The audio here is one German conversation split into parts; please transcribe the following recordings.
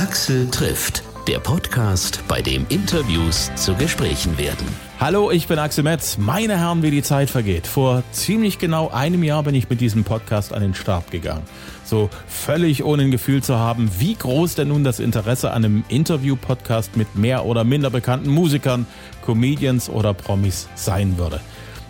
Axel trifft, der Podcast, bei dem Interviews zu Gesprächen werden. Hallo, ich bin Axel Metz. Meine Herren, wie die Zeit vergeht. Vor ziemlich genau einem Jahr bin ich mit diesem Podcast an den Start gegangen. So völlig ohne ein Gefühl zu haben, wie groß denn nun das Interesse an einem Interview-Podcast mit mehr oder minder bekannten Musikern, Comedians oder Promis sein würde.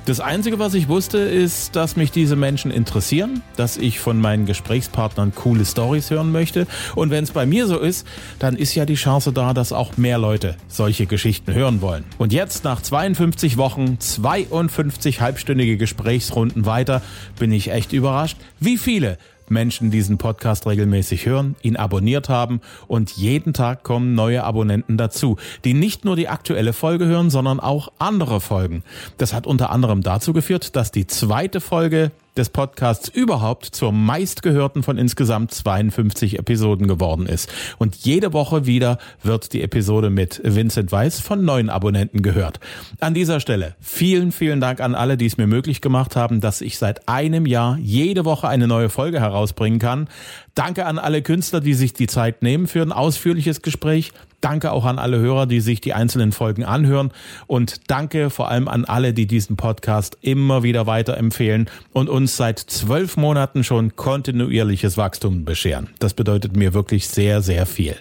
Das Einzige, was ich wusste, ist, dass mich diese Menschen interessieren, dass ich von meinen Gesprächspartnern coole Stories hören möchte. Und wenn es bei mir so ist, dann ist ja die Chance da, dass auch mehr Leute solche Geschichten hören wollen. Und jetzt, nach 52 Wochen, 52 halbstündige Gesprächsrunden weiter, bin ich echt überrascht, wie viele Menschen diesen Podcast regelmäßig hören, ihn abonniert haben und jeden Tag kommen neue Abonnenten dazu, die nicht nur die aktuelle Folge hören, sondern auch andere Folgen. Das hat unter anderem dazu geführt, dass die zweite Folge des Podcasts überhaupt zur meistgehörten von insgesamt 52 Episoden geworden ist. Und jede Woche wieder wird die Episode mit Vincent Weiss von neuen Abonnenten gehört. An dieser Stelle vielen, vielen Dank an alle, die es mir möglich gemacht haben, dass ich seit einem Jahr jede Woche eine neue Folge herausbringen kann. Danke an alle Künstler, die sich die Zeit nehmen für ein ausführliches Gespräch. Danke auch an alle Hörer, die sich die einzelnen Folgen anhören. Und danke vor allem an alle, die diesen Podcast immer wieder weiterempfehlen und uns seit zwölf Monaten schon kontinuierliches Wachstum bescheren. Das bedeutet mir wirklich sehr, sehr viel.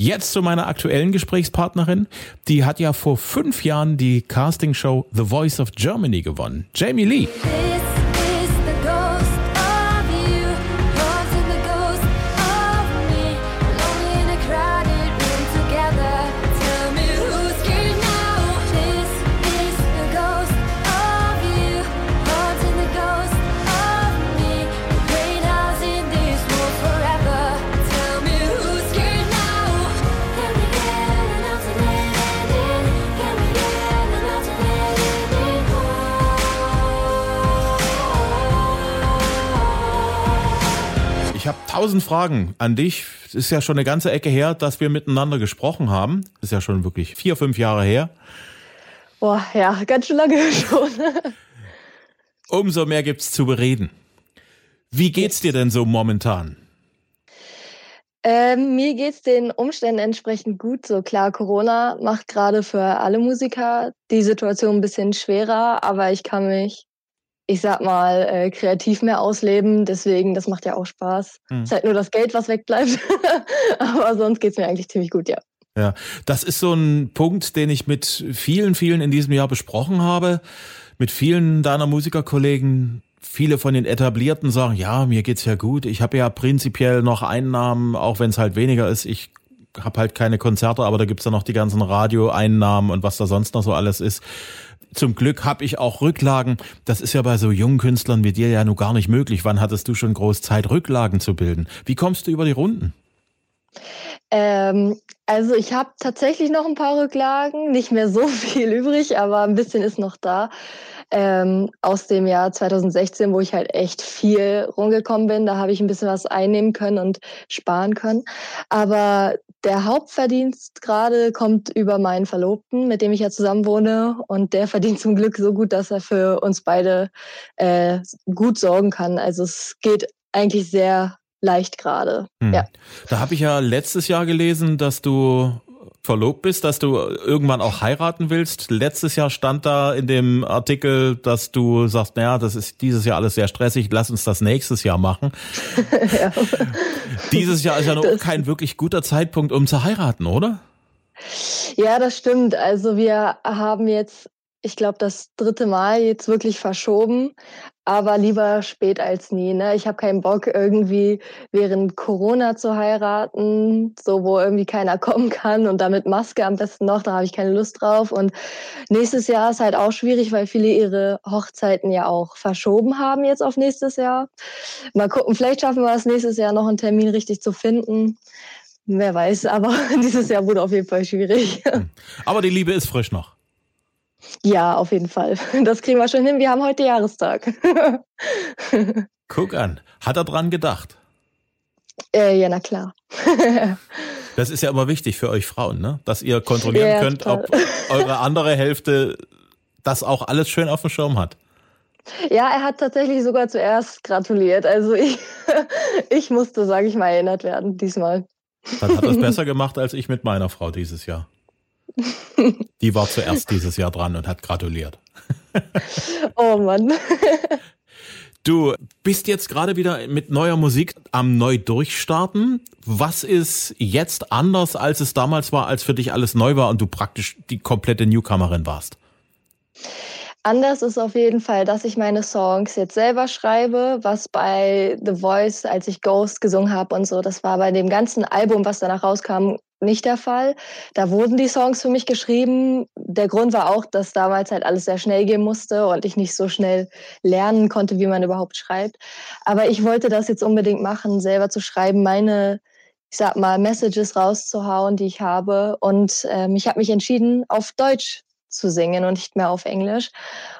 Jetzt zu meiner aktuellen Gesprächspartnerin. Die hat ja vor fünf Jahren die Castingshow The Voice of Germany gewonnen. Jamie Lee. Tausend Fragen an dich. Es ist ja schon eine ganze Ecke her, dass wir miteinander gesprochen haben. Ist ja schon wirklich vier, fünf Jahre her. Boah, ja, ganz schön lange schon. Umso mehr gibt's zu bereden. Wie geht's dir denn so momentan? Ähm, mir geht's den Umständen entsprechend gut. So klar, Corona macht gerade für alle Musiker die Situation ein bisschen schwerer, aber ich kann mich ich sag mal, äh, kreativ mehr ausleben. Deswegen, das macht ja auch Spaß. Hm. Ist halt nur das Geld, was wegbleibt. Aber sonst geht's mir eigentlich ziemlich gut, ja. Ja, das ist so ein Punkt, den ich mit vielen, vielen in diesem Jahr besprochen habe. Mit vielen deiner Musikerkollegen. Viele von den Etablierten sagen, ja, mir geht's ja gut. Ich habe ja prinzipiell noch Einnahmen, auch wenn es halt weniger ist. Ich habe halt keine Konzerte, aber da gibt's ja noch die ganzen Radioeinnahmen und was da sonst noch so alles ist. Zum Glück habe ich auch Rücklagen. Das ist ja bei so jungen Künstlern wie dir ja nur gar nicht möglich. Wann hattest du schon groß Zeit, Rücklagen zu bilden? Wie kommst du über die Runden? Ähm, also ich habe tatsächlich noch ein paar Rücklagen, nicht mehr so viel übrig, aber ein bisschen ist noch da. Ähm, aus dem Jahr 2016, wo ich halt echt viel rumgekommen bin. Da habe ich ein bisschen was einnehmen können und sparen können. Aber der Hauptverdienst gerade kommt über meinen Verlobten, mit dem ich ja zusammen wohne. Und der verdient zum Glück so gut, dass er für uns beide äh, gut sorgen kann. Also es geht eigentlich sehr leicht gerade. Hm. Ja. Da habe ich ja letztes Jahr gelesen, dass du verlobt bist, dass du irgendwann auch heiraten willst. Letztes Jahr stand da in dem Artikel, dass du sagst, naja, das ist dieses Jahr alles sehr stressig, lass uns das nächstes Jahr machen. ja. Dieses Jahr ist ja noch das kein wirklich guter Zeitpunkt, um zu heiraten, oder? Ja, das stimmt. Also wir haben jetzt ich glaube, das dritte Mal jetzt wirklich verschoben, aber lieber spät als nie. Ne? Ich habe keinen Bock, irgendwie während Corona zu heiraten, so wo irgendwie keiner kommen kann und damit Maske am besten noch, da habe ich keine Lust drauf. Und nächstes Jahr ist halt auch schwierig, weil viele ihre Hochzeiten ja auch verschoben haben jetzt auf nächstes Jahr. Mal gucken, vielleicht schaffen wir es nächstes Jahr noch einen Termin richtig zu finden. Wer weiß, aber dieses Jahr wurde auf jeden Fall schwierig. Aber die Liebe ist frisch noch. Ja, auf jeden Fall. Das kriegen wir schon hin. Wir haben heute Jahrestag. Guck an. Hat er dran gedacht? Äh, ja, na klar. das ist ja immer wichtig für euch Frauen, ne? Dass ihr kontrollieren ja, könnt, toll. ob eure andere Hälfte das auch alles schön auf dem Schirm hat. Ja, er hat tatsächlich sogar zuerst gratuliert. Also ich, ich musste, sage ich mal, erinnert werden diesmal. Dann hat das besser gemacht als ich mit meiner Frau dieses Jahr. Die war zuerst dieses Jahr dran und hat gratuliert. Oh Mann. Du bist jetzt gerade wieder mit neuer Musik am neu durchstarten. Was ist jetzt anders, als es damals war, als für dich alles neu war und du praktisch die komplette Newcomerin warst? Anders ist auf jeden Fall, dass ich meine Songs jetzt selber schreibe, was bei The Voice, als ich Ghost gesungen habe und so, das war bei dem ganzen Album, was danach rauskam, nicht der Fall. Da wurden die Songs für mich geschrieben. Der Grund war auch, dass damals halt alles sehr schnell gehen musste und ich nicht so schnell lernen konnte, wie man überhaupt schreibt. Aber ich wollte das jetzt unbedingt machen, selber zu schreiben, meine, ich sag mal, Messages rauszuhauen, die ich habe. Und ähm, ich habe mich entschieden, auf Deutsch zu singen und nicht mehr auf Englisch.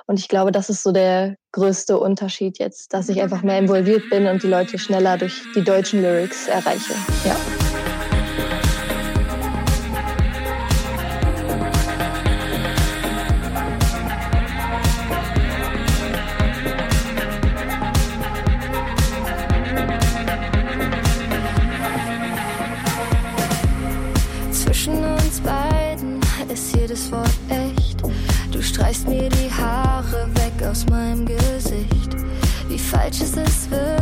Und ich glaube, das ist so der größte Unterschied jetzt, dass ich einfach mehr involviert bin und die Leute schneller durch die deutschen Lyrics erreiche. Ja. Aus meinem Gesicht. Wie falsch ist es wirklich?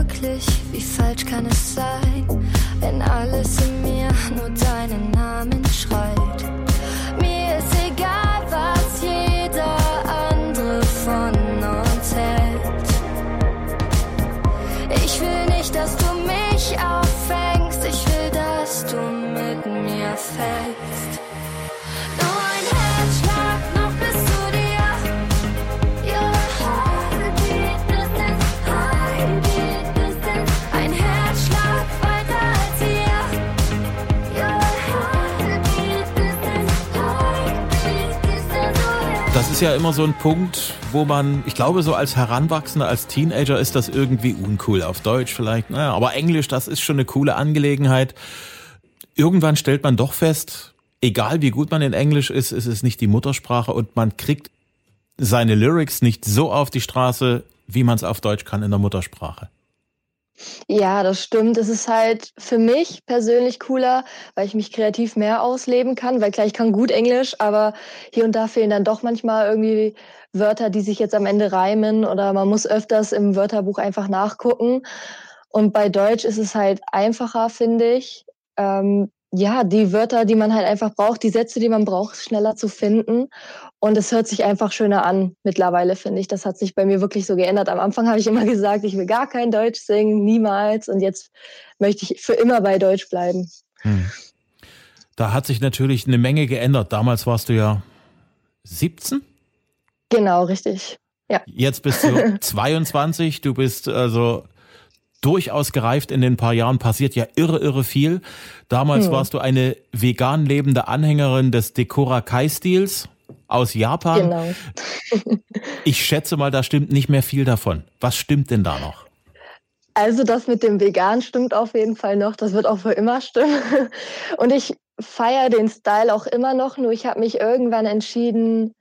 Ist ja immer so ein Punkt, wo man, ich glaube, so als Heranwachsender, als Teenager ist das irgendwie uncool. Auf Deutsch vielleicht, naja, aber Englisch, das ist schon eine coole Angelegenheit. Irgendwann stellt man doch fest, egal wie gut man in Englisch ist, ist es nicht die Muttersprache und man kriegt seine Lyrics nicht so auf die Straße, wie man es auf Deutsch kann in der Muttersprache. Ja, das stimmt. Es ist halt für mich persönlich cooler, weil ich mich kreativ mehr ausleben kann, weil klar, ich kann gut Englisch, aber hier und da fehlen dann doch manchmal irgendwie Wörter, die sich jetzt am Ende reimen oder man muss öfters im Wörterbuch einfach nachgucken. Und bei Deutsch ist es halt einfacher, finde ich. Ähm, ja, die Wörter, die man halt einfach braucht, die Sätze, die man braucht, schneller zu finden. Und es hört sich einfach schöner an mittlerweile, finde ich. Das hat sich bei mir wirklich so geändert. Am Anfang habe ich immer gesagt, ich will gar kein Deutsch singen, niemals. Und jetzt möchte ich für immer bei Deutsch bleiben. Hm. Da hat sich natürlich eine Menge geändert. Damals warst du ja 17? Genau, richtig. Ja. Jetzt bist du 22, du bist also durchaus gereift in den paar Jahren, passiert ja irre, irre viel. Damals hm. warst du eine vegan lebende Anhängerin des Decora Kai-Stils aus Japan. Genau. ich schätze mal, da stimmt nicht mehr viel davon. Was stimmt denn da noch? Also das mit dem Vegan stimmt auf jeden Fall noch. Das wird auch für immer stimmen. Und ich feiere den Style auch immer noch. Nur ich habe mich irgendwann entschieden,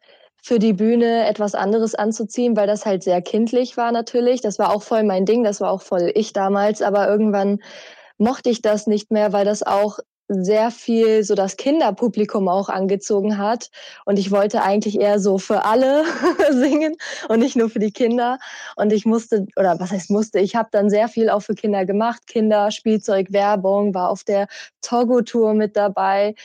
für die Bühne etwas anderes anzuziehen, weil das halt sehr kindlich war natürlich. Das war auch voll mein Ding, das war auch voll ich damals, aber irgendwann mochte ich das nicht mehr, weil das auch sehr viel so das Kinderpublikum auch angezogen hat. Und ich wollte eigentlich eher so für alle singen und nicht nur für die Kinder. Und ich musste, oder was heißt musste, ich habe dann sehr viel auch für Kinder gemacht. Kinder, Spielzeug, Werbung, war auf der Togo-Tour mit dabei.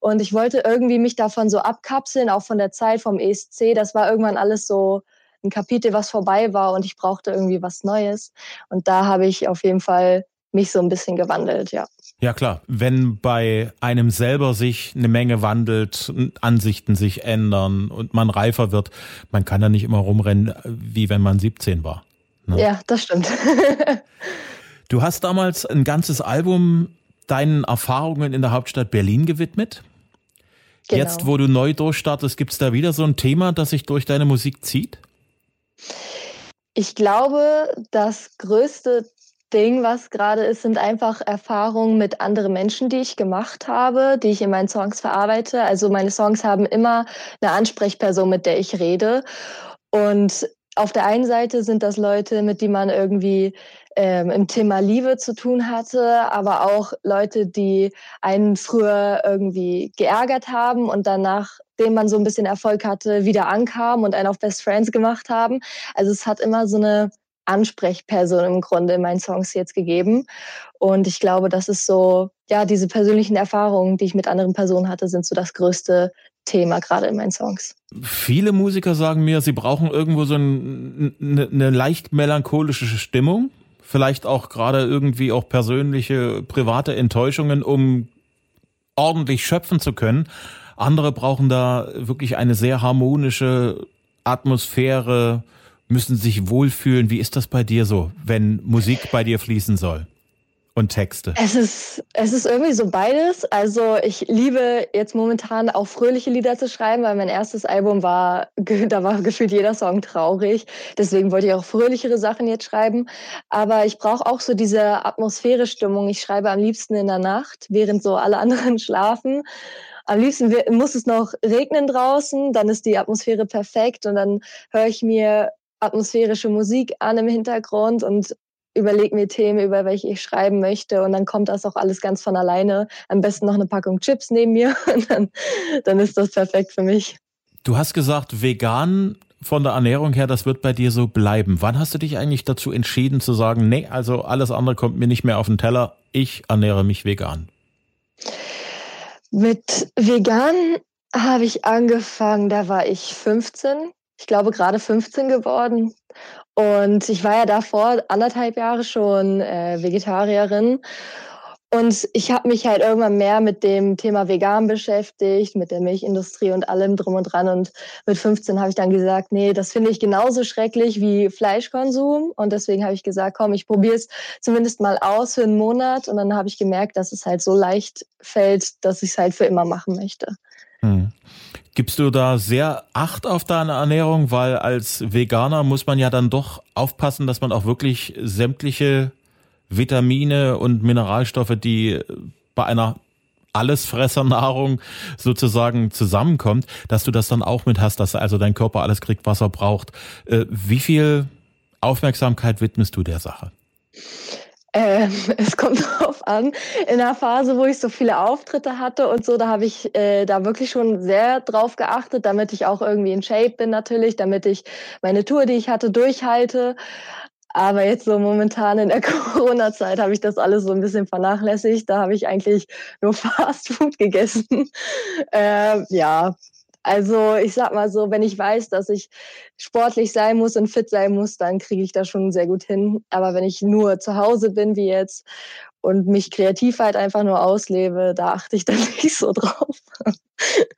Und ich wollte irgendwie mich davon so abkapseln, auch von der Zeit vom ESC. Das war irgendwann alles so ein Kapitel, was vorbei war und ich brauchte irgendwie was Neues. Und da habe ich auf jeden Fall mich so ein bisschen gewandelt, ja. Ja klar, wenn bei einem selber sich eine Menge wandelt, Ansichten sich ändern und man reifer wird, man kann da nicht immer rumrennen, wie wenn man 17 war. Ne? Ja, das stimmt. du hast damals ein ganzes Album deinen Erfahrungen in der Hauptstadt Berlin gewidmet. Genau. Jetzt, wo du neu durchstartest, gibt es da wieder so ein Thema, das sich durch deine Musik zieht? Ich glaube, das größte Ding, was gerade ist, sind einfach Erfahrungen mit anderen Menschen, die ich gemacht habe, die ich in meinen Songs verarbeite. Also meine Songs haben immer eine Ansprechperson, mit der ich rede. Und auf der einen Seite sind das Leute, mit denen man irgendwie ähm, im Thema Liebe zu tun hatte, aber auch Leute, die einen früher irgendwie geärgert haben und danach dem man so ein bisschen Erfolg hatte, wieder ankamen und einen auf Best Friends gemacht haben. Also es hat immer so eine Ansprechperson im Grunde in meinen Songs jetzt gegeben. Und ich glaube, das ist so, ja, diese persönlichen Erfahrungen, die ich mit anderen Personen hatte, sind so das größte Thema gerade in meinen Songs. Viele Musiker sagen mir, sie brauchen irgendwo so ein, eine, eine leicht melancholische Stimmung. Vielleicht auch gerade irgendwie auch persönliche, private Enttäuschungen, um ordentlich schöpfen zu können. Andere brauchen da wirklich eine sehr harmonische Atmosphäre, müssen sich wohlfühlen. Wie ist das bei dir so, wenn Musik bei dir fließen soll? Und Texte? Es ist, es ist irgendwie so beides. Also ich liebe jetzt momentan auch fröhliche Lieder zu schreiben, weil mein erstes Album war, da war gefühlt jeder Song traurig. Deswegen wollte ich auch fröhlichere Sachen jetzt schreiben. Aber ich brauche auch so diese Atmosphäre-Stimmung. Ich schreibe am liebsten in der Nacht, während so alle anderen schlafen. Am liebsten muss es noch regnen draußen, dann ist die Atmosphäre perfekt und dann höre ich mir atmosphärische Musik an im Hintergrund und überlege mir Themen, über welche ich schreiben möchte und dann kommt das auch alles ganz von alleine. Am besten noch eine Packung Chips neben mir und dann, dann ist das perfekt für mich. Du hast gesagt, vegan von der Ernährung her, das wird bei dir so bleiben. Wann hast du dich eigentlich dazu entschieden zu sagen, nee, also alles andere kommt mir nicht mehr auf den Teller, ich ernähre mich vegan? Mit vegan habe ich angefangen, da war ich 15 ich glaube, gerade 15 geworden. Und ich war ja davor anderthalb Jahre schon äh, Vegetarierin. Und ich habe mich halt irgendwann mehr mit dem Thema Vegan beschäftigt, mit der Milchindustrie und allem drum und dran. Und mit 15 habe ich dann gesagt, nee, das finde ich genauso schrecklich wie Fleischkonsum. Und deswegen habe ich gesagt, komm, ich probiere es zumindest mal aus für einen Monat. Und dann habe ich gemerkt, dass es halt so leicht fällt, dass ich es halt für immer machen möchte. Gibst du da sehr Acht auf deine Ernährung? Weil als Veganer muss man ja dann doch aufpassen, dass man auch wirklich sämtliche Vitamine und Mineralstoffe, die bei einer Allesfressernahrung sozusagen zusammenkommt, dass du das dann auch mit hast, dass also dein Körper alles kriegt, was er braucht. Äh, wie viel Aufmerksamkeit widmest du der Sache? Ähm, es kommt drauf an. In der Phase, wo ich so viele Auftritte hatte und so, da habe ich äh, da wirklich schon sehr drauf geachtet, damit ich auch irgendwie in Shape bin natürlich, damit ich meine Tour, die ich hatte, durchhalte. Aber jetzt so momentan in der Corona-Zeit habe ich das alles so ein bisschen vernachlässigt. Da habe ich eigentlich nur Fast Food gegessen. Äh, ja, also ich sag mal so, wenn ich weiß, dass ich sportlich sein muss und fit sein muss, dann kriege ich das schon sehr gut hin. Aber wenn ich nur zu Hause bin wie jetzt und mich kreativ halt einfach nur auslebe, da achte ich dann nicht so drauf.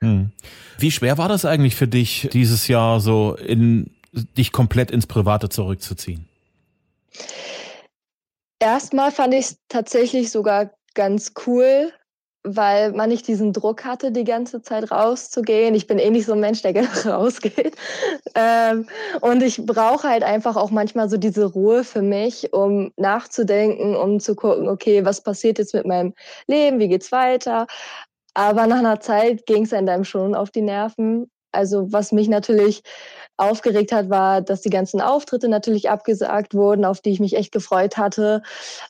Hm. Wie schwer war das eigentlich für dich, dieses Jahr so in dich komplett ins Private zurückzuziehen? Erstmal fand ich es tatsächlich sogar ganz cool, weil man nicht diesen Druck hatte, die ganze Zeit rauszugehen. Ich bin eh nicht so ein Mensch, der gerne rausgeht. Ähm, und ich brauche halt einfach auch manchmal so diese Ruhe für mich, um nachzudenken, um zu gucken, okay, was passiert jetzt mit meinem Leben, wie geht's weiter? Aber nach einer Zeit ging es einem schon auf die Nerven. Also was mich natürlich aufgeregt hat, war, dass die ganzen Auftritte natürlich abgesagt wurden, auf die ich mich echt gefreut hatte.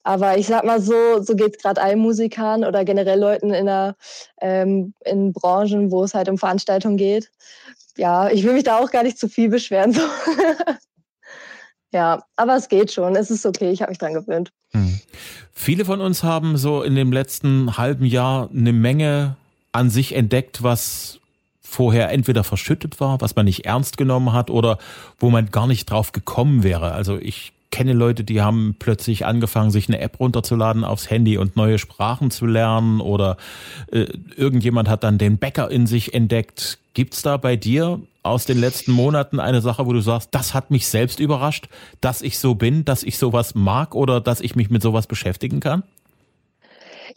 Aber ich sag mal so, so geht es gerade allen Musikern oder generell Leuten in, der, ähm, in Branchen, wo es halt um Veranstaltungen geht. Ja, ich will mich da auch gar nicht zu viel beschweren. So. ja, aber es geht schon. Es ist okay. Ich habe mich dran gewöhnt. Hm. Viele von uns haben so in dem letzten halben Jahr eine Menge an sich entdeckt, was vorher entweder verschüttet war, was man nicht ernst genommen hat oder wo man gar nicht drauf gekommen wäre. Also ich kenne Leute, die haben plötzlich angefangen, sich eine App runterzuladen aufs Handy und neue Sprachen zu lernen oder äh, irgendjemand hat dann den Bäcker in sich entdeckt. Gibt's da bei dir aus den letzten Monaten eine Sache, wo du sagst, das hat mich selbst überrascht, dass ich so bin, dass ich sowas mag oder dass ich mich mit sowas beschäftigen kann?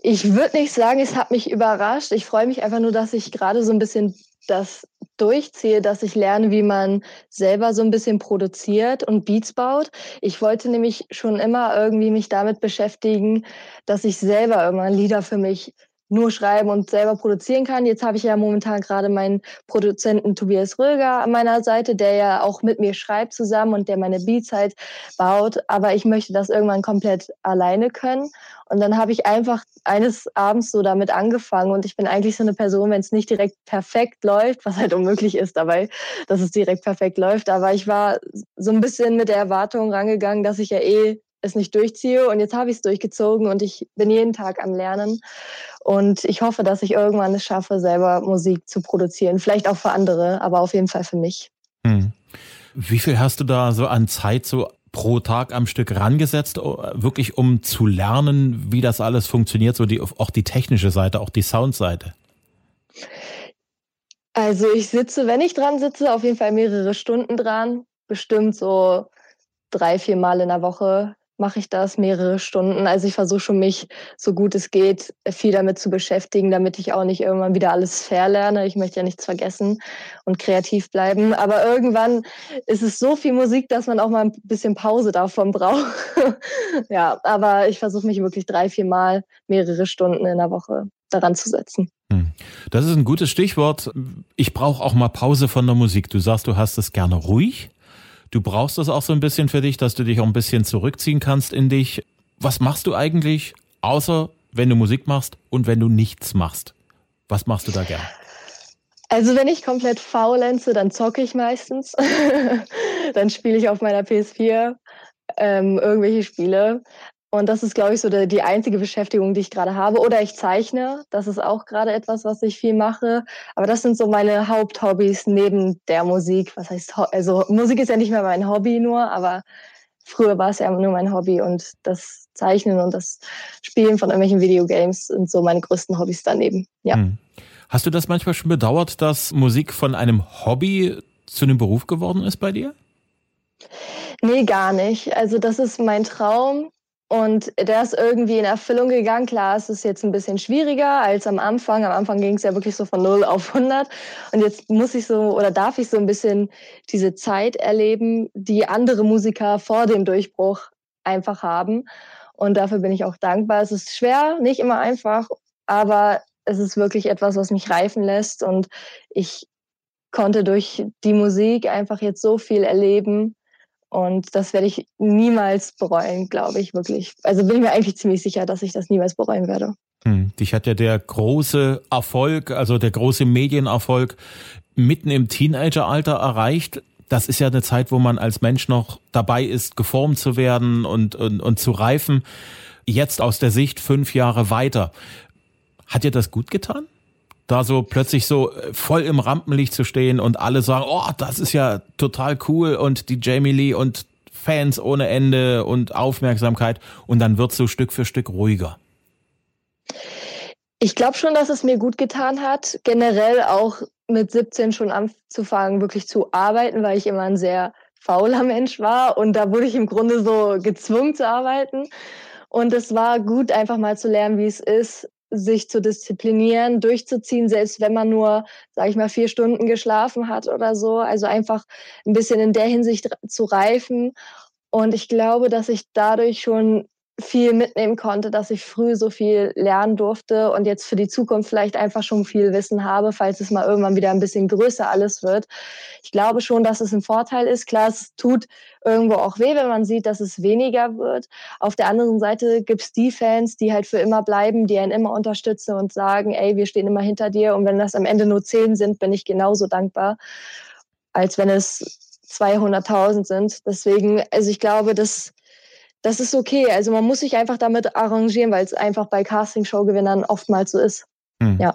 Ich würde nicht sagen, es hat mich überrascht. Ich freue mich einfach nur, dass ich gerade so ein bisschen das durchziehe, dass ich lerne, wie man selber so ein bisschen produziert und Beats baut. Ich wollte nämlich schon immer irgendwie mich damit beschäftigen, dass ich selber irgendwann Lieder für mich nur schreiben und selber produzieren kann. Jetzt habe ich ja momentan gerade meinen Produzenten Tobias Röger an meiner Seite, der ja auch mit mir schreibt zusammen und der meine Beats halt baut. Aber ich möchte das irgendwann komplett alleine können. Und dann habe ich einfach eines Abends so damit angefangen und ich bin eigentlich so eine Person, wenn es nicht direkt perfekt läuft, was halt unmöglich ist dabei, dass es direkt perfekt läuft. Aber ich war so ein bisschen mit der Erwartung rangegangen, dass ich ja eh es nicht durchziehe. Und jetzt habe ich es durchgezogen und ich bin jeden Tag am Lernen. Und ich hoffe, dass ich irgendwann es schaffe, selber Musik zu produzieren. Vielleicht auch für andere, aber auf jeden Fall für mich. Hm. Wie viel hast du da so an Zeit so pro Tag am Stück rangesetzt, wirklich um zu lernen, wie das alles funktioniert, so die, auch die technische Seite, auch die Soundseite? Also ich sitze, wenn ich dran sitze, auf jeden Fall mehrere Stunden dran. Bestimmt so drei, vier Mal in der Woche mache ich das mehrere Stunden. Also ich versuche schon mich, so gut es geht, viel damit zu beschäftigen, damit ich auch nicht irgendwann wieder alles verlerne. Ich möchte ja nichts vergessen und kreativ bleiben. Aber irgendwann ist es so viel Musik, dass man auch mal ein bisschen Pause davon braucht. ja, aber ich versuche mich wirklich drei, vier Mal mehrere Stunden in der Woche daran zu setzen. Hm. Das ist ein gutes Stichwort. Ich brauche auch mal Pause von der Musik. Du sagst, du hast es gerne ruhig. Du brauchst das auch so ein bisschen für dich, dass du dich auch ein bisschen zurückziehen kannst in dich. Was machst du eigentlich, außer wenn du Musik machst und wenn du nichts machst? Was machst du da gern? Also wenn ich komplett faulenze, dann zocke ich meistens. dann spiele ich auf meiner PS4 ähm, irgendwelche Spiele. Und das ist, glaube ich, so die, die einzige Beschäftigung, die ich gerade habe. Oder ich zeichne. Das ist auch gerade etwas, was ich viel mache. Aber das sind so meine Haupthobbys neben der Musik. Was heißt, also Musik ist ja nicht mehr mein Hobby nur, aber früher war es ja nur mein Hobby und das Zeichnen und das Spielen von irgendwelchen Videogames sind so meine größten Hobbys daneben. Ja. Hm. Hast du das manchmal schon bedauert, dass Musik von einem Hobby zu einem Beruf geworden ist bei dir? Nee, gar nicht. Also das ist mein Traum. Und der ist irgendwie in Erfüllung gegangen. Klar, es ist jetzt ein bisschen schwieriger als am Anfang. Am Anfang ging es ja wirklich so von 0 auf 100. Und jetzt muss ich so oder darf ich so ein bisschen diese Zeit erleben, die andere Musiker vor dem Durchbruch einfach haben. Und dafür bin ich auch dankbar. Es ist schwer, nicht immer einfach, aber es ist wirklich etwas, was mich reifen lässt. Und ich konnte durch die Musik einfach jetzt so viel erleben und das werde ich niemals bereuen, glaube ich wirklich. Also bin ich mir eigentlich ziemlich sicher, dass ich das niemals bereuen werde. Hm. Dich hat ja der große Erfolg, also der große Medienerfolg mitten im Teenageralter erreicht. Das ist ja eine Zeit, wo man als Mensch noch dabei ist, geformt zu werden und, und, und zu reifen. Jetzt aus der Sicht fünf Jahre weiter. Hat dir das gut getan? Da so plötzlich so äh, voll im Rampenlicht zu stehen und alle sagen, oh, das ist ja total cool und die Jamie Lee und Fans ohne Ende und Aufmerksamkeit und dann wird so Stück für Stück ruhiger. Ich glaube schon, dass es mir gut getan hat, generell auch mit 17 schon anzufangen, wirklich zu arbeiten, weil ich immer ein sehr fauler Mensch war und da wurde ich im Grunde so gezwungen zu arbeiten. Und es war gut, einfach mal zu lernen, wie es ist, sich zu disziplinieren, durchzuziehen, selbst wenn man nur, sage ich mal, vier Stunden geschlafen hat oder so. Also einfach ein bisschen in der Hinsicht zu reifen. Und ich glaube, dass ich dadurch schon viel mitnehmen konnte, dass ich früh so viel lernen durfte und jetzt für die Zukunft vielleicht einfach schon viel Wissen habe, falls es mal irgendwann wieder ein bisschen größer alles wird. Ich glaube schon, dass es ein Vorteil ist. Klar, es tut irgendwo auch weh, wenn man sieht, dass es weniger wird. Auf der anderen Seite gibt es die Fans, die halt für immer bleiben, die einen immer unterstützen und sagen, ey, wir stehen immer hinter dir. Und wenn das am Ende nur zehn sind, bin ich genauso dankbar, als wenn es 200.000 sind. Deswegen, also ich glaube, dass das ist okay. Also man muss sich einfach damit arrangieren, weil es einfach bei Castingshow-Gewinnern oftmals so ist. Hm. Ja.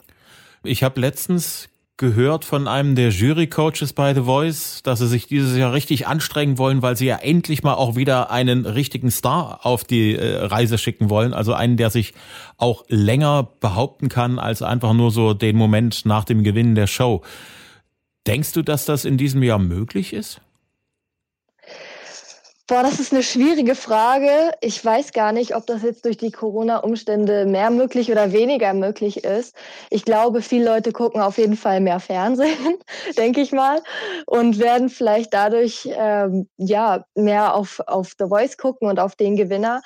Ich habe letztens gehört von einem der Jury-Coaches bei The Voice, dass sie sich dieses Jahr richtig anstrengen wollen, weil sie ja endlich mal auch wieder einen richtigen Star auf die äh, Reise schicken wollen. Also einen, der sich auch länger behaupten kann als einfach nur so den Moment nach dem Gewinnen der Show. Denkst du, dass das in diesem Jahr möglich ist? Boah, das ist eine schwierige Frage. Ich weiß gar nicht, ob das jetzt durch die Corona-Umstände mehr möglich oder weniger möglich ist. Ich glaube, viele Leute gucken auf jeden Fall mehr Fernsehen, denke ich mal, und werden vielleicht dadurch ähm, ja mehr auf, auf The Voice gucken und auf den Gewinner.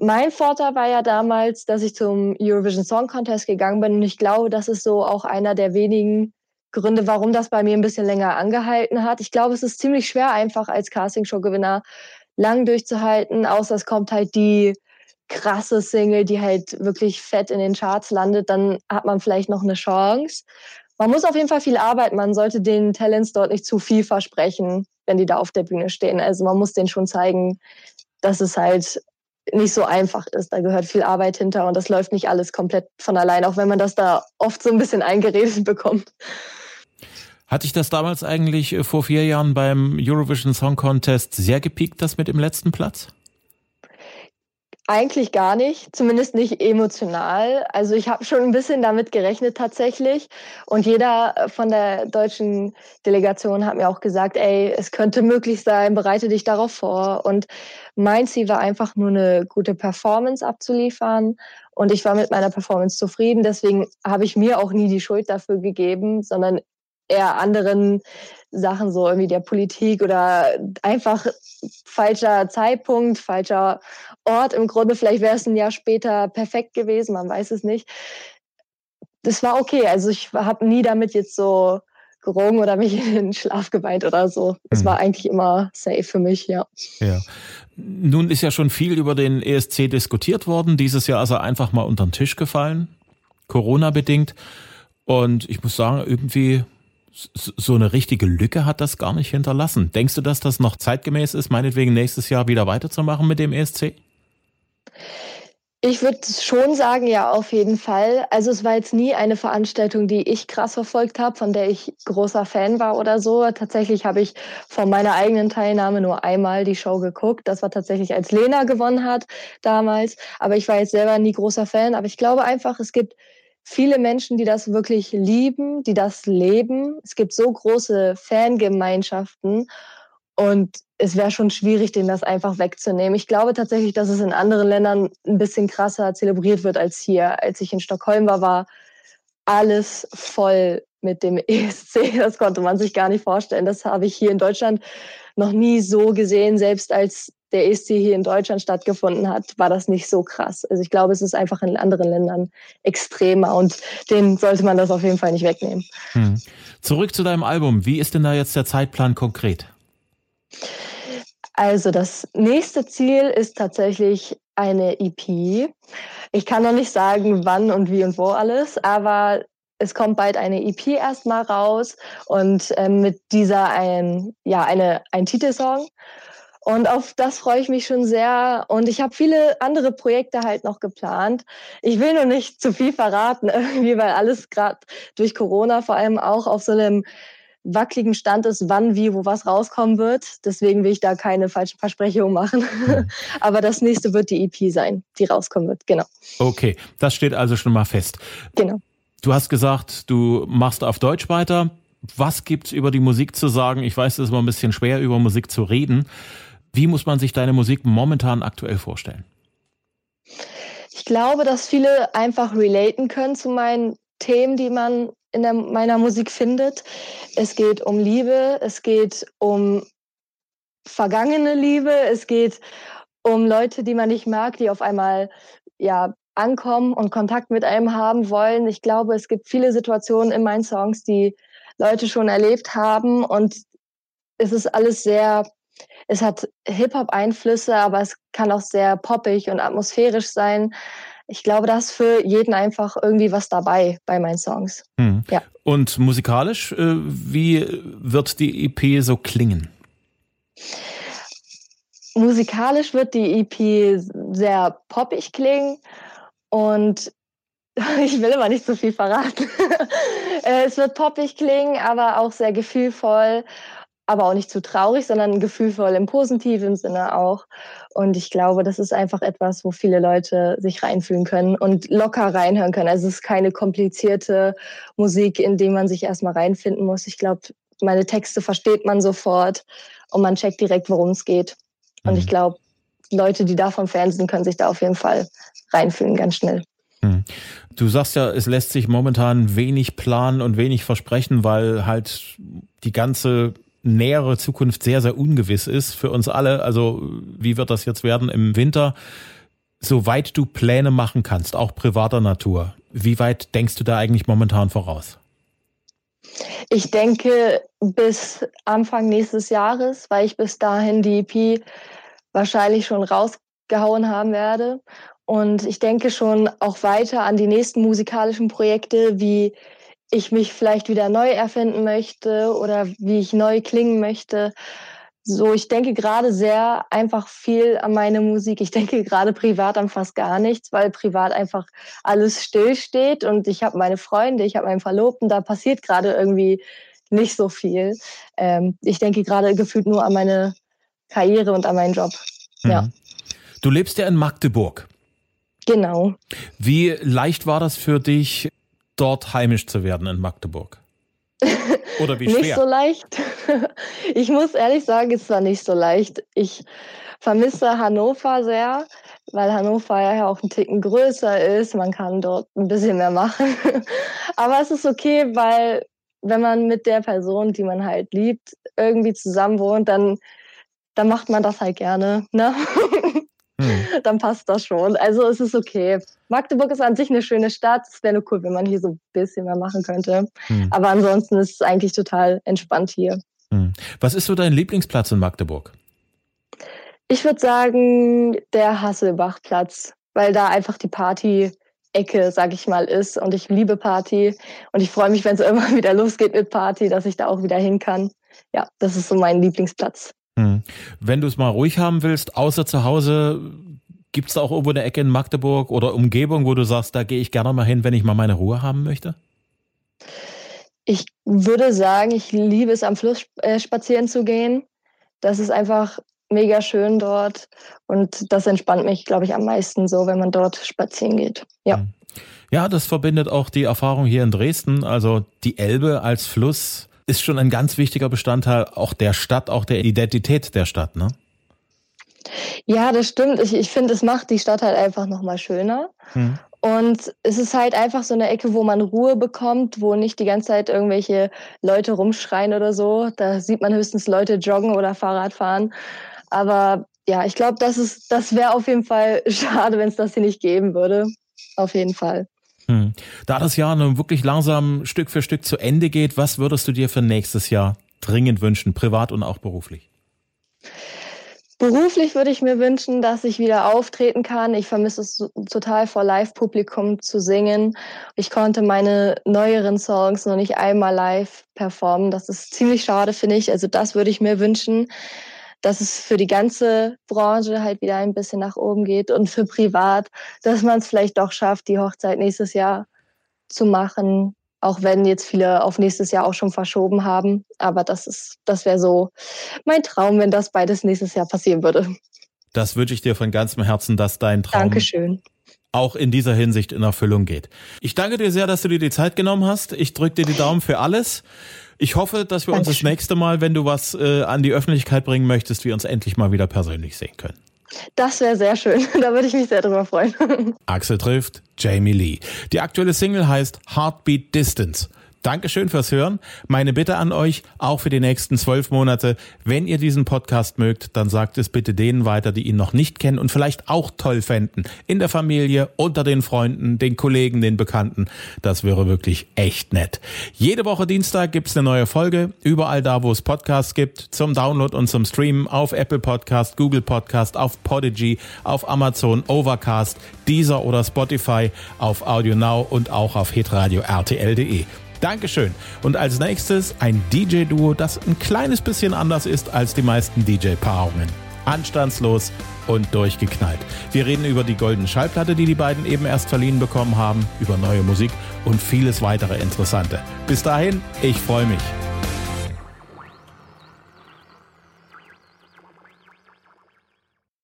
mein Vorteil war ja damals, dass ich zum Eurovision Song Contest gegangen bin und ich glaube, das ist so auch einer der wenigen Gründe, warum das bei mir ein bisschen länger angehalten hat. Ich glaube, es ist ziemlich schwer, einfach als Castingshow-Gewinner lang durchzuhalten, außer es kommt halt die krasse Single, die halt wirklich fett in den Charts landet, dann hat man vielleicht noch eine Chance. Man muss auf jeden Fall viel arbeiten. Man sollte den Talents dort nicht zu viel versprechen, wenn die da auf der Bühne stehen. Also man muss denen schon zeigen, dass es halt nicht so einfach ist. Da gehört viel Arbeit hinter und das läuft nicht alles komplett von allein, auch wenn man das da oft so ein bisschen eingeredet bekommt. Hatte ich das damals eigentlich äh, vor vier Jahren beim Eurovision Song Contest sehr gepiekt, das mit dem letzten Platz? Eigentlich gar nicht, zumindest nicht emotional. Also ich habe schon ein bisschen damit gerechnet tatsächlich. Und jeder äh, von der deutschen Delegation hat mir auch gesagt, ey, es könnte möglich sein, bereite dich darauf vor. Und mein Ziel war einfach nur eine gute Performance abzuliefern. Und ich war mit meiner Performance zufrieden. Deswegen habe ich mir auch nie die Schuld dafür gegeben, sondern eher anderen Sachen, so irgendwie der Politik oder einfach falscher Zeitpunkt, falscher Ort. Im Grunde, vielleicht wäre es ein Jahr später perfekt gewesen, man weiß es nicht. Das war okay. Also ich habe nie damit jetzt so gerungen oder mich in den Schlaf geweint oder so. Es mhm. war eigentlich immer safe für mich, ja. Ja. Nun ist ja schon viel über den ESC diskutiert worden. Dieses Jahr ist er einfach mal unter den Tisch gefallen, Corona bedingt. Und ich muss sagen, irgendwie so eine richtige Lücke hat das gar nicht hinterlassen. Denkst du, dass das noch zeitgemäß ist, meinetwegen nächstes Jahr wieder weiterzumachen mit dem ESC? Ich würde schon sagen, ja, auf jeden Fall. Also es war jetzt nie eine Veranstaltung, die ich krass verfolgt habe, von der ich großer Fan war oder so. Tatsächlich habe ich von meiner eigenen Teilnahme nur einmal die Show geguckt. Das war tatsächlich, als Lena gewonnen hat damals. Aber ich war jetzt selber nie großer Fan. Aber ich glaube einfach, es gibt viele Menschen, die das wirklich lieben, die das leben. Es gibt so große Fangemeinschaften und es wäre schon schwierig, denen das einfach wegzunehmen. Ich glaube tatsächlich, dass es in anderen Ländern ein bisschen krasser zelebriert wird als hier. Als ich in Stockholm war, war alles voll mit dem ESC. Das konnte man sich gar nicht vorstellen. Das habe ich hier in Deutschland noch nie so gesehen, selbst als der ESC hier in Deutschland stattgefunden hat, war das nicht so krass. Also ich glaube, es ist einfach in anderen Ländern extremer und den sollte man das auf jeden Fall nicht wegnehmen. Hm. Zurück zu deinem Album. Wie ist denn da jetzt der Zeitplan konkret? Also das nächste Ziel ist tatsächlich eine EP. Ich kann noch nicht sagen, wann und wie und wo alles, aber es kommt bald eine EP erstmal raus und äh, mit dieser ein, ja, eine, ein Titelsong. Und auf das freue ich mich schon sehr. Und ich habe viele andere Projekte halt noch geplant. Ich will nur nicht zu viel verraten, irgendwie, weil alles gerade durch Corona vor allem auch auf so einem wackeligen Stand ist, wann, wie, wo was rauskommen wird. Deswegen will ich da keine falschen Versprechungen machen. Mhm. Aber das nächste wird die EP sein, die rauskommen wird. Genau. Okay, das steht also schon mal fest. Genau. Du hast gesagt, du machst auf Deutsch weiter. Was gibt's über die Musik zu sagen? Ich weiß, es ist immer ein bisschen schwer, über Musik zu reden. Wie muss man sich deine Musik momentan aktuell vorstellen? Ich glaube, dass viele einfach relaten können zu meinen Themen, die man in der, meiner Musik findet. Es geht um Liebe, es geht um vergangene Liebe, es geht um Leute, die man nicht mag, die auf einmal ja ankommen und Kontakt mit einem haben wollen. Ich glaube, es gibt viele Situationen in meinen Songs, die Leute schon erlebt haben und es ist alles sehr es hat Hip-Hop-Einflüsse, aber es kann auch sehr poppig und atmosphärisch sein. Ich glaube, da ist für jeden einfach irgendwie was dabei bei meinen Songs. Hm. Ja. Und musikalisch, äh, wie wird die EP so klingen? Musikalisch wird die EP sehr poppig klingen und ich will immer nicht so viel verraten. Äh, es wird poppig klingen, aber auch sehr gefühlvoll aber auch nicht zu traurig, sondern gefühlvoll im positiven Sinne auch. Und ich glaube, das ist einfach etwas, wo viele Leute sich reinfühlen können und locker reinhören können. Also es ist keine komplizierte Musik, in die man sich erstmal reinfinden muss. Ich glaube, meine Texte versteht man sofort und man checkt direkt, worum es geht. Und mhm. ich glaube, Leute, die davon Fan sind, können sich da auf jeden Fall reinfühlen, ganz schnell. Mhm. Du sagst ja, es lässt sich momentan wenig planen und wenig versprechen, weil halt die ganze nähere Zukunft sehr, sehr ungewiss ist für uns alle. Also wie wird das jetzt werden im Winter? soweit du Pläne machen kannst, auch privater Natur, wie weit denkst du da eigentlich momentan voraus? Ich denke bis Anfang nächstes Jahres, weil ich bis dahin die EP wahrscheinlich schon rausgehauen haben werde. Und ich denke schon auch weiter an die nächsten musikalischen Projekte, wie ich mich vielleicht wieder neu erfinden möchte oder wie ich neu klingen möchte. So, ich denke gerade sehr einfach viel an meine Musik. Ich denke gerade privat an fast gar nichts, weil privat einfach alles stillsteht und ich habe meine Freunde, ich habe meinen Verlobten, da passiert gerade irgendwie nicht so viel. Ähm, ich denke gerade gefühlt nur an meine Karriere und an meinen Job. Mhm. Ja. Du lebst ja in Magdeburg. Genau. Wie leicht war das für dich, dort heimisch zu werden in Magdeburg? Oder wie schwer? Nicht so leicht. Ich muss ehrlich sagen, es war nicht so leicht. Ich vermisse Hannover sehr, weil Hannover ja auch ein Ticken größer ist. Man kann dort ein bisschen mehr machen. Aber es ist okay, weil wenn man mit der Person, die man halt liebt, irgendwie zusammen wohnt, dann, dann macht man das halt gerne. Ne? Hm. Dann passt das schon. Also es ist okay. Magdeburg ist an sich eine schöne Stadt. Es wäre nur cool, wenn man hier so ein bisschen mehr machen könnte. Hm. Aber ansonsten ist es eigentlich total entspannt hier. Hm. Was ist so dein Lieblingsplatz in Magdeburg? Ich würde sagen, der Hasselbachplatz, weil da einfach die Party-Ecke, sag ich mal, ist. Und ich liebe Party. Und ich freue mich, wenn es immer wieder losgeht mit Party, dass ich da auch wieder hin kann. Ja, das ist so mein Lieblingsplatz. Hm. Wenn du es mal ruhig haben willst, außer zu Hause, gibt es da auch irgendwo eine Ecke in Magdeburg oder Umgebung, wo du sagst, da gehe ich gerne mal hin, wenn ich mal meine Ruhe haben möchte? Ich würde sagen, ich liebe es, am Fluss äh, spazieren zu gehen. Das ist einfach mega schön dort und das entspannt mich, glaube ich, am meisten so, wenn man dort spazieren geht. Ja. Hm. Ja, das verbindet auch die Erfahrung hier in Dresden. Also die Elbe als Fluss ist schon ein ganz wichtiger Bestandteil auch der Stadt, auch der Identität der Stadt, ne? Ja, das stimmt. Ich, ich finde, es macht die Stadt halt einfach nochmal schöner. Hm. Und es ist halt einfach so eine Ecke, wo man Ruhe bekommt, wo nicht die ganze Zeit irgendwelche Leute rumschreien oder so. Da sieht man höchstens Leute joggen oder Fahrrad fahren. Aber ja, ich glaube, das ist, das wäre auf jeden Fall schade, wenn es das hier nicht geben würde. Auf jeden Fall. Hm. Da das Jahr nun wirklich langsam Stück für Stück zu Ende geht, was würdest du dir für nächstes Jahr dringend wünschen, privat und auch beruflich? Beruflich würde ich mir wünschen, dass ich wieder auftreten kann. Ich vermisse es total vor Live-Publikum zu singen. Ich konnte meine neueren Songs noch nicht einmal live performen. Das ist ziemlich schade, finde ich. Also das würde ich mir wünschen dass es für die ganze Branche halt wieder ein bisschen nach oben geht und für privat, dass man es vielleicht doch schafft, die Hochzeit nächstes Jahr zu machen, auch wenn jetzt viele auf nächstes Jahr auch schon verschoben haben. Aber das ist, das wäre so mein Traum, wenn das beides nächstes Jahr passieren würde. Das wünsche ich dir von ganzem Herzen, dass dein Traum Dankeschön. auch in dieser Hinsicht in Erfüllung geht. Ich danke dir sehr, dass du dir die Zeit genommen hast. Ich drücke dir die Daumen für alles. Ich hoffe, dass wir Dankeschön. uns das nächste Mal, wenn du was äh, an die Öffentlichkeit bringen möchtest, wir uns endlich mal wieder persönlich sehen können. Das wäre sehr schön. Da würde ich mich sehr drüber freuen. Axel trifft Jamie Lee. Die aktuelle Single heißt Heartbeat Distance. Dankeschön fürs Hören. Meine Bitte an euch, auch für die nächsten zwölf Monate, wenn ihr diesen Podcast mögt, dann sagt es bitte denen weiter, die ihn noch nicht kennen und vielleicht auch toll fänden. In der Familie, unter den Freunden, den Kollegen, den Bekannten. Das wäre wirklich echt nett. Jede Woche Dienstag gibt's eine neue Folge. Überall da, wo es Podcasts gibt, zum Download und zum Streamen auf Apple Podcast, Google Podcast, auf Podigy, auf Amazon, Overcast, Deezer oder Spotify, auf Audio Now und auch auf hitradio rtl.de. Dankeschön. Und als nächstes ein DJ-Duo, das ein kleines bisschen anders ist als die meisten DJ-Paarungen. Anstandslos und durchgeknallt. Wir reden über die goldene Schallplatte, die die beiden eben erst verliehen bekommen haben, über neue Musik und vieles weitere Interessante. Bis dahin, ich freue mich.